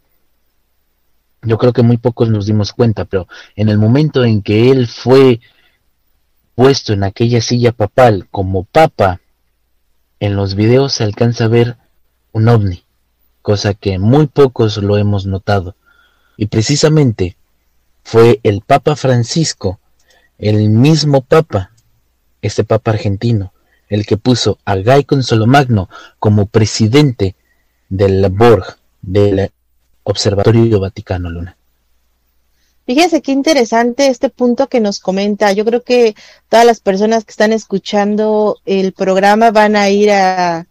Yo creo que muy pocos nos dimos cuenta, pero en el momento en que él fue puesto en aquella silla papal como papa, en los videos se alcanza a ver un ovni, cosa que muy pocos lo hemos notado. Y precisamente fue el Papa Francisco, el mismo Papa, este Papa argentino, el que puso a Guy Consolomagno como presidente del Borg, del Observatorio Vaticano Luna. Fíjense qué interesante este punto que nos comenta. Yo creo que todas las personas que están escuchando el programa van a ir a,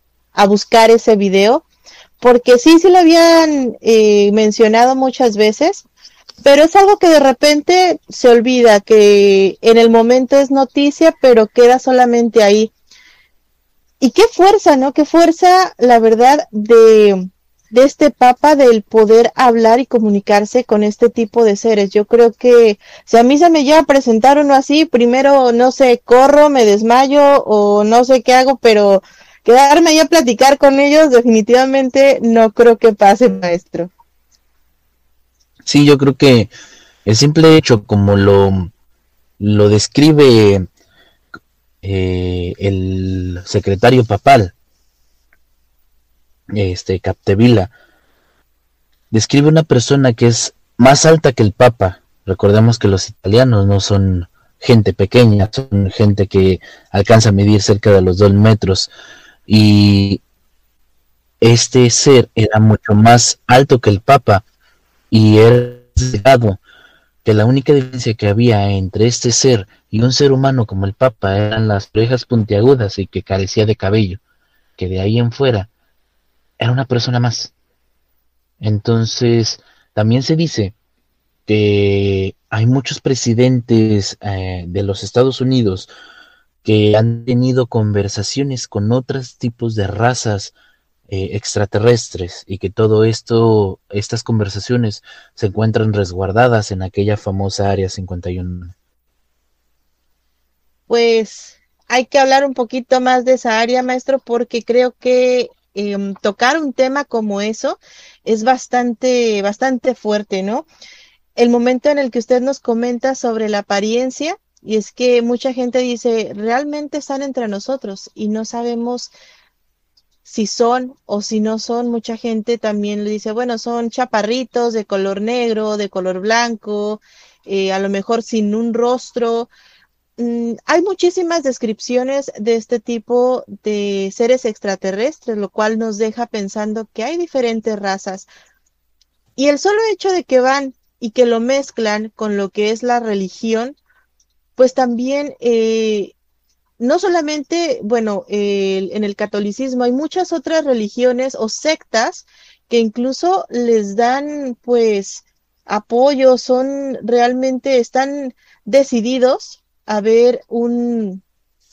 buscar ese video, porque sí, sí lo habían eh, mencionado muchas veces, pero es algo que de repente se olvida, que en el momento es noticia, pero queda solamente ahí. Y qué fuerza, ¿no? Qué fuerza, la verdad, de, de este Papa del poder hablar y comunicarse con este tipo de seres. Yo creo que si a mí se me llega a presentar uno así, primero, no sé, corro, me desmayo o no sé qué hago, pero quedarme ahí a platicar con ellos definitivamente no creo que pase, maestro. Sí, yo creo que el simple hecho como lo, lo describe eh, el secretario papal, este Captevila, describe una persona que es más alta que el Papa. Recordemos que los italianos no son gente pequeña, son gente que alcanza a medir cerca de los dos metros. Y este ser era mucho más alto que el Papa y era que la única diferencia que había entre este ser y un ser humano como el Papa eran las orejas puntiagudas y que carecía de cabello, que de ahí en fuera era una persona más. Entonces, también se dice que hay muchos presidentes eh, de los Estados Unidos que han tenido conversaciones con otros tipos de razas eh, extraterrestres y que todo esto, estas conversaciones se encuentran resguardadas en aquella famosa área 51 pues hay que hablar un poquito más de esa área, maestro, porque creo que em, tocar un tema como eso es bastante, bastante fuerte, ¿no? El momento en el que usted nos comenta sobre la apariencia, y es que mucha gente dice, realmente están entre nosotros y no sabemos si son o si no son. Mucha gente también le dice, bueno, son chaparritos de color negro, de color blanco, eh, a lo mejor sin un rostro, Mm, hay muchísimas descripciones de este tipo de seres extraterrestres, lo cual nos deja pensando que hay diferentes razas. Y el solo hecho de que van y que lo mezclan con lo que es la religión, pues también eh, no solamente, bueno, en el catolicismo hay muchas otras religiones o sectas que incluso les dan pues apoyo, son realmente, están decididos a ver un,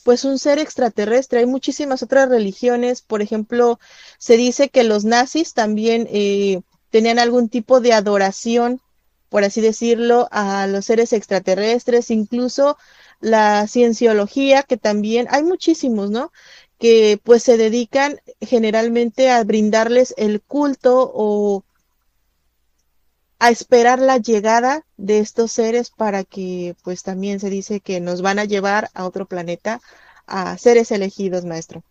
pues un ser extraterrestre. Hay muchísimas otras religiones, por ejemplo, se dice que los nazis también eh, tenían algún tipo de adoración, por así decirlo, a los seres extraterrestres, incluso la cienciología, que también hay muchísimos, ¿no? Que pues se dedican generalmente a brindarles el culto o a esperar la llegada de estos seres para que pues también se dice que nos van a llevar a otro planeta a seres elegidos, maestro.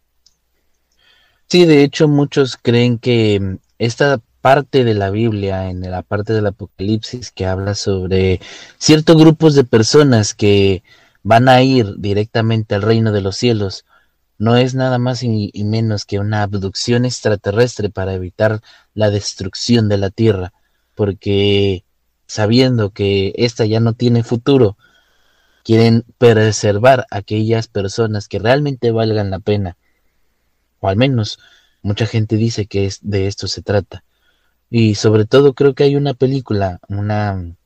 Sí, de hecho muchos creen que esta parte de la Biblia, en la parte del Apocalipsis, que habla sobre ciertos grupos de personas que van a ir directamente al reino de los cielos, no es nada más y, menos que una abducción extraterrestre para evitar la destrucción de la Tierra, porque sabiendo que ésta ya no tiene futuro, quieren preservar a aquellas personas que realmente valgan la pena, o al menos mucha gente dice que es, de esto se trata. Y sobre todo creo que hay una película, una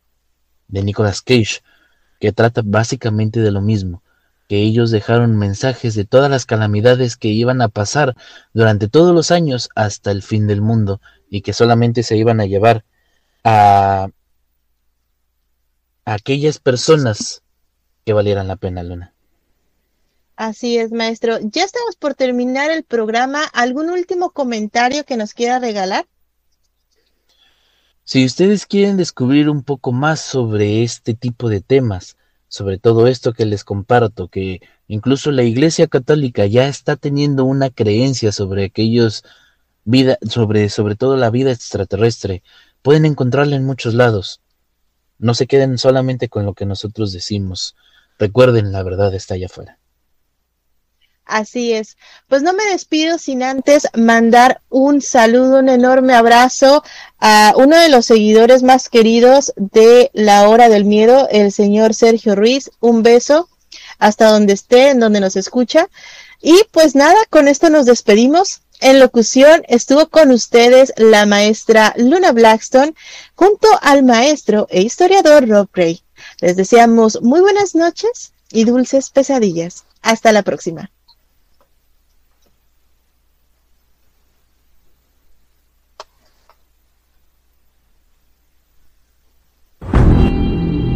de Nicolas Cage, que trata básicamente de lo mismo, que ellos dejaron mensajes de todas las calamidades que iban a pasar durante todos los años hasta el fin del mundo y que solamente se iban a llevar a, aquellas personas que valieran la pena, Luna. Así es, maestro. Ya estamos por terminar el programa. ¿Algún último comentario que nos quiera regalar? Si ustedes quieren descubrir un poco más sobre este tipo de temas, sobre todo esto que les comparto, que incluso la Iglesia Católica ya está teniendo una creencia sobre aquellos vida, sobre, sobre todo la vida extraterrestre, pueden encontrarla en muchos lados. No se queden solamente con lo que nosotros decimos. Recuerden, la verdad está allá afuera. Así es. Pues no me despido sin antes mandar un saludo, un enorme abrazo a uno de los seguidores más queridos de La Hora del Miedo, el señor Sergio Ruiz. Un beso hasta donde esté, en donde nos escucha. Y pues nada, con esto nos despedimos. En locución estuvo con ustedes la maestra Luna Blackstone junto al maestro e historiador Rob Gray. Les deseamos muy buenas noches y dulces pesadillas. Hasta la próxima.